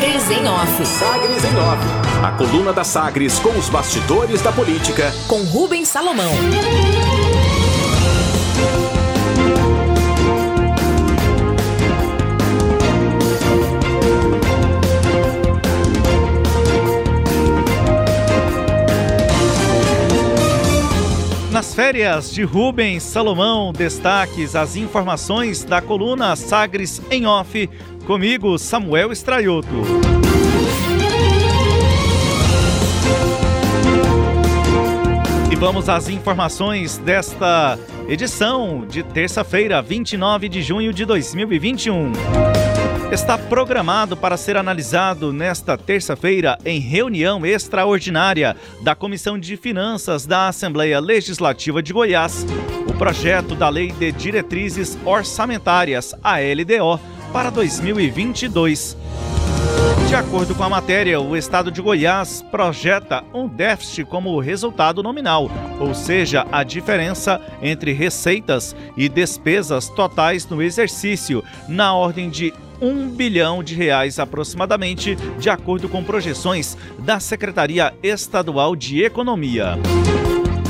Sagres em Off. Sagres em Off. A coluna da Sagres com os bastidores da política. Com Rubens Salomão. Nas férias de Rubens Salomão, destaques as informações da coluna Sagres em Off, comigo Samuel Estraioto. E vamos às informações desta edição de terça-feira, 29 de junho de 2021 está programado para ser analisado nesta terça-feira em reunião extraordinária da Comissão de Finanças da Assembleia Legislativa de Goiás o projeto da Lei de Diretrizes Orçamentárias, a LDO, para 2022. De acordo com a matéria, o estado de Goiás projeta um déficit como resultado nominal, ou seja, a diferença entre receitas e despesas totais no exercício, na ordem de 1 bilhão de reais aproximadamente, de acordo com projeções da Secretaria Estadual de Economia.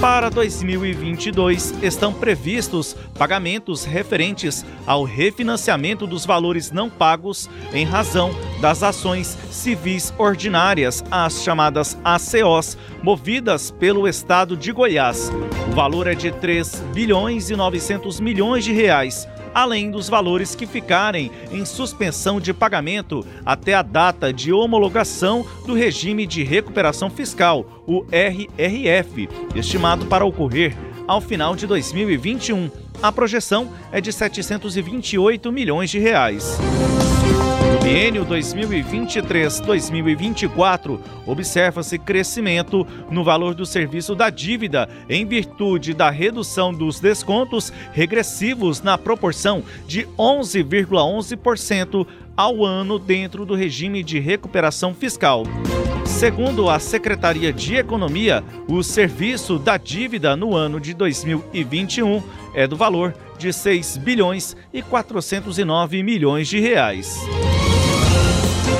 Para 2022, estão previstos pagamentos referentes ao refinanciamento dos valores não pagos em razão das ações civis ordinárias, as chamadas ACOs, movidas pelo estado de Goiás. O valor é de 3 bilhões e 900 milhões de reais além dos valores que ficarem em suspensão de pagamento até a data de homologação do regime de recuperação fiscal, o RRF, estimado para ocorrer ao final de 2021. A projeção é de 728 milhões de reais. No biênio 2023-2024, observa-se crescimento no valor do serviço da dívida em virtude da redução dos descontos regressivos na proporção de 11,11% ao ano dentro do regime de recuperação fiscal. Segundo a Secretaria de Economia, o serviço da dívida no ano de 2021 é do valor de 6 bilhões e 409 milhões de reais.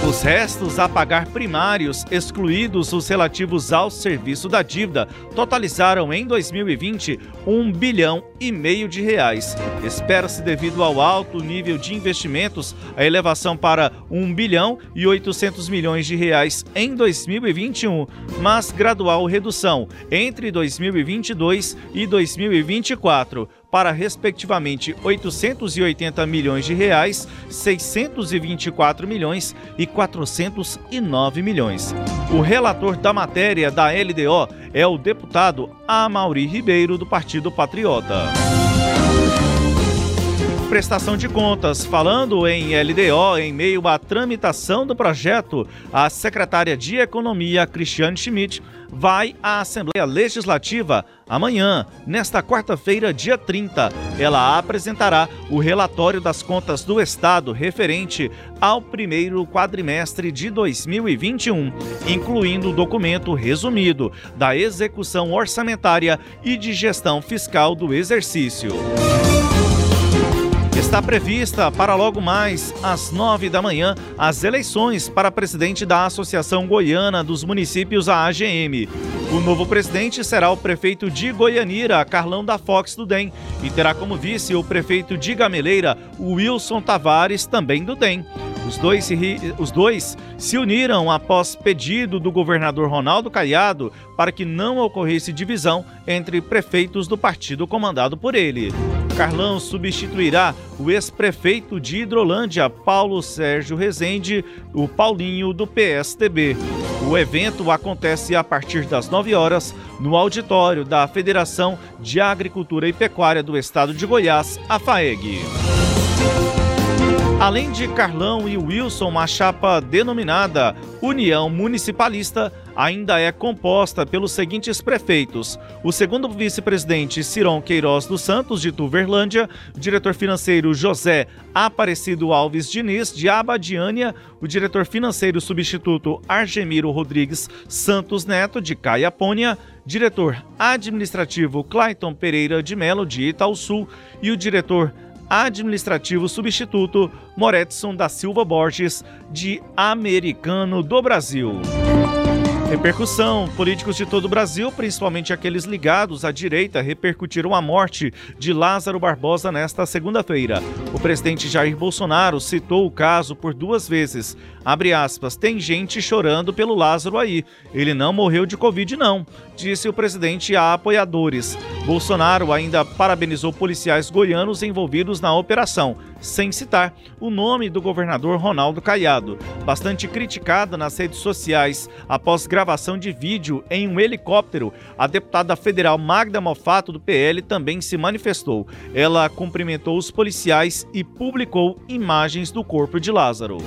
Os restos a pagar primários, excluídos os relativos ao serviço da dívida, totalizaram em 2020 um bilhão e meio de reais. Espera-se, devido ao alto nível de investimentos, a elevação para 1 bilhão e 800 milhões de reais em 2021, mas gradual redução entre 2022 e 2024 para respectivamente 880 milhões de reais, 624 milhões e 409 milhões. O relator da matéria da LDO é o deputado Amauri Ribeiro do Partido Patriota prestação de contas. Falando em LDO, em meio à tramitação do projeto, a secretária de Economia, Cristiane Schmidt, vai à Assembleia Legislativa amanhã, nesta quarta-feira, dia 30. Ela apresentará o relatório das contas do Estado referente ao primeiro quadrimestre de 2021, incluindo o documento resumido da execução orçamentária e de gestão fiscal do exercício está prevista para logo mais às nove da manhã as eleições para presidente da Associação Goiana dos Municípios, a AGM. O novo presidente será o prefeito de Goianira, Carlão da Fox do DEM, e terá como vice o prefeito de Gameleira, Wilson Tavares, também do DEM. Os dois, se, os dois se uniram após pedido do governador Ronaldo Caiado para que não ocorresse divisão entre prefeitos do partido comandado por ele. Carlão substituirá o ex-prefeito de Hidrolândia, Paulo Sérgio Rezende, o Paulinho do PSTB. O evento acontece a partir das 9 horas no auditório da Federação de Agricultura e Pecuária do Estado de Goiás, a FAEG. Além de Carlão e Wilson, a chapa denominada União Municipalista ainda é composta pelos seguintes prefeitos: o segundo vice-presidente Ciron Queiroz dos Santos, de Tuverlândia, o diretor financeiro José Aparecido Alves Diniz, de Abadiânia, o diretor financeiro substituto Argemiro Rodrigues Santos Neto, de Caiapônia, diretor administrativo Clayton Pereira de Melo, de Sul e o diretor administrativo substituto Moretson da Silva Borges, de Americano do Brasil. Repercussão: políticos de todo o Brasil, principalmente aqueles ligados à direita, repercutiram a morte de Lázaro Barbosa nesta segunda-feira. O presidente Jair Bolsonaro citou o caso por duas vezes. Abre aspas, tem gente chorando pelo Lázaro aí. Ele não morreu de Covid, não, disse o presidente a apoiadores. Bolsonaro ainda parabenizou policiais goianos envolvidos na operação, sem citar o nome do governador Ronaldo Caiado, bastante criticada nas redes sociais após gravação de vídeo em um helicóptero. A deputada federal Magda Mofato, do PL, também se manifestou. Ela cumprimentou os policiais e publicou imagens do corpo de Lázaro.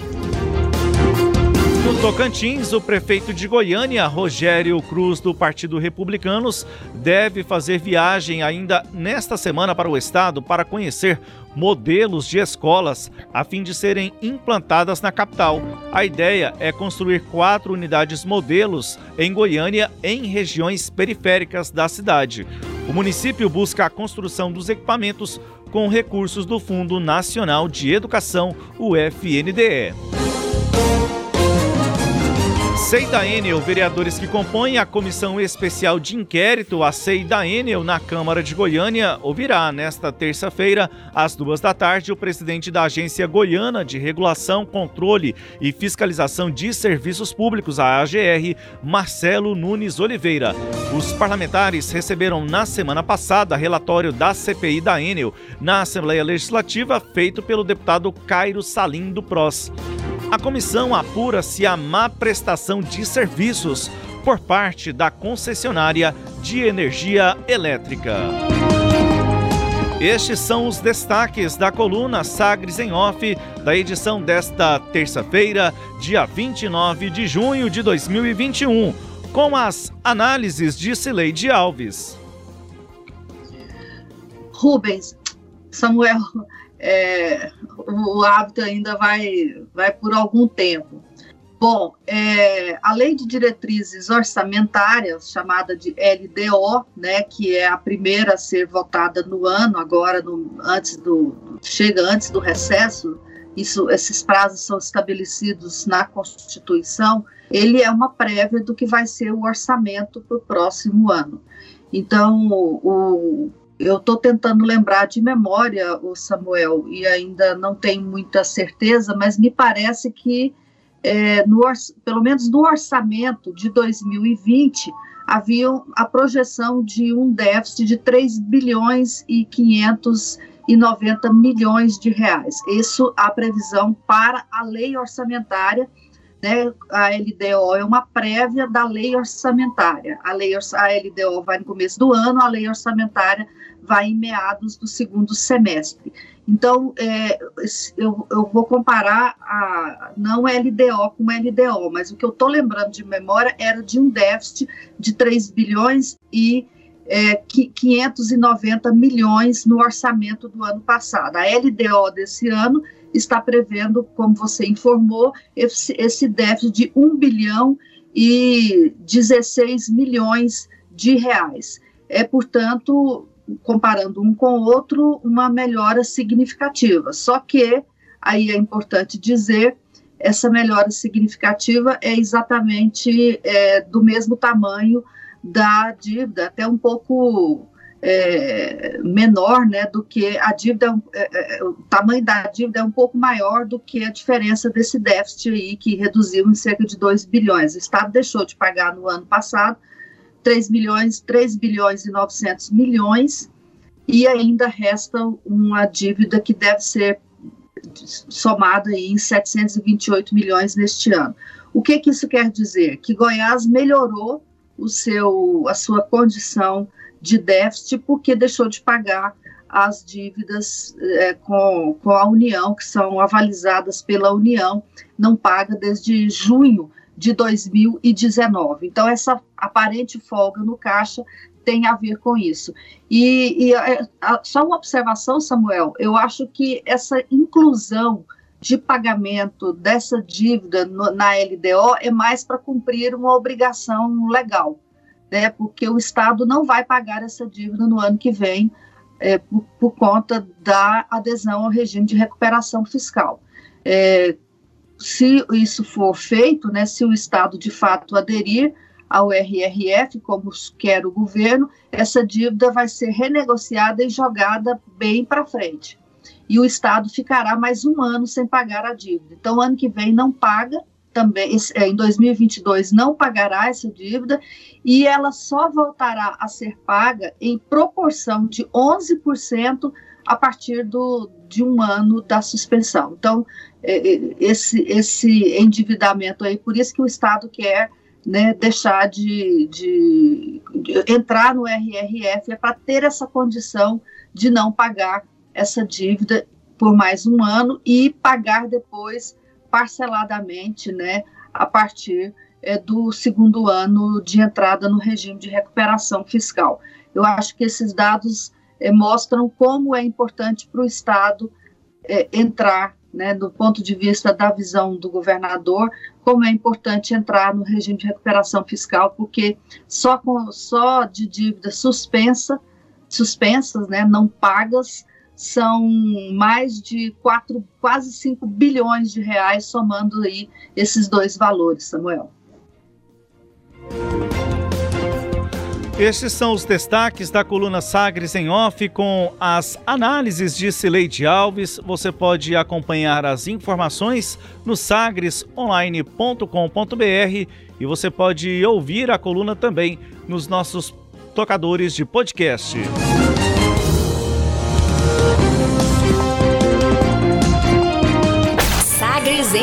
No Tocantins, o prefeito de Goiânia, Rogério Cruz, do Partido Republicanos, deve fazer viagem ainda nesta semana para o estado para conhecer modelos de escolas a fim de serem implantadas na capital. A ideia é construir quatro unidades modelos em Goiânia em regiões periféricas da cidade. O município busca a construção dos equipamentos com recursos do Fundo Nacional de Educação, o FNDE. SEI da Enel, vereadores que compõem a Comissão Especial de Inquérito, a SEI da Enel, na Câmara de Goiânia, ouvirá nesta terça-feira, às duas da tarde, o presidente da Agência Goiana de Regulação, Controle e Fiscalização de Serviços Públicos, a AGR, Marcelo Nunes Oliveira. Os parlamentares receberam na semana passada relatório da CPI da Enel na Assembleia Legislativa, feito pelo deputado Cairo Salim do PROS. A comissão apura se a má prestação de serviços por parte da concessionária de energia elétrica. Estes são os destaques da coluna Sagres em Off da edição desta terça-feira, dia 29 de junho de 2021, com as análises de Cileide Alves. Rubens, Samuel, é, o hábito ainda vai, vai por algum tempo. Bom, é, a lei de diretrizes orçamentárias, chamada de LDO, né, que é a primeira a ser votada no ano, agora no, antes do chega antes do recesso, isso, esses prazos são estabelecidos na Constituição. Ele é uma prévia do que vai ser o orçamento para o próximo ano. Então, o, eu estou tentando lembrar de memória, o Samuel, e ainda não tenho muita certeza, mas me parece que, é, no, pelo menos no orçamento de 2020, havia a projeção de um déficit de 3 bilhões e 590 milhões de reais. Isso a previsão para a lei orçamentária né, a LDO é uma prévia da lei orçamentária. A, lei, a LDO vai no começo do ano, a lei orçamentária vai em meados do segundo semestre. Então, é, eu, eu, vou comparar a, não LDO com LDO, mas o que eu estou lembrando de memória era de um déficit de 3 bilhões e é, 590 milhões no orçamento do ano passado. A LDO desse ano está prevendo, como você informou, esse, déficit de 1 bilhão e 16 milhões de reais. É, portanto, comparando um com o outro, uma melhora significativa. Só que, aí é importante dizer, essa melhora significativa é exatamente é, do mesmo tamanho da dívida, até um pouco é, menor né, do que a dívida, é, é, o tamanho da dívida é um pouco maior do que a diferença desse déficit aí, que reduziu em cerca de 2 bilhões. O Estado deixou de pagar no ano passado 3 milhões, 3 bilhões e 900 milhões, e ainda resta uma dívida que deve ser somada em 728 milhões neste ano. O que, que isso quer dizer? Que Goiás melhorou o seu, a sua condição de déficit porque deixou de pagar as dívidas é, com, com a União, que são avalizadas pela União, não paga desde junho de 2019. Então, essa aparente folga no caixa tem a ver com isso. E, e é, a, só uma observação, Samuel, eu acho que essa inclusão de pagamento dessa dívida no, na LDO é mais para cumprir uma obrigação legal, né? Porque o Estado não vai pagar essa dívida no ano que vem é, por, por, conta da adesão ao regime de recuperação fiscal. É, se isso for feito, né, se o Estado de fato aderir ao RRF, como quer o governo, essa dívida vai ser renegociada e jogada bem para frente. E o Estado ficará mais um ano sem pagar a dívida. Então, ano que vem não paga, também é, em 2022 não pagará essa dívida e ela só voltará a ser paga em proporção de 11% a partir do, de um ano da suspensão. Então, é, é, esse, esse endividamento aí, por isso que o Estado quer né, deixar de, de, de, entrar no RRF, é para ter essa condição de não pagar essa dívida por mais um ano e pagar depois parceladamente, né, a partir é, do segundo ano de entrada no regime de recuperação fiscal. Eu acho que esses dados é, mostram como é importante para o Estado é, entrar né, do ponto de vista da visão do governador, como é importante entrar no regime de recuperação fiscal, porque só, com, só de dívida suspensa, suspensas, né, não pagas, são mais de quatro, quase 5 bilhões de reais, somando aí esses dois valores, Samuel. Estes são os destaques da coluna Sagres em Off com as análises de Sileide Alves. Você pode acompanhar as informações no sagresonline.com.br e você pode ouvir a coluna também nos nossos tocadores de podcast.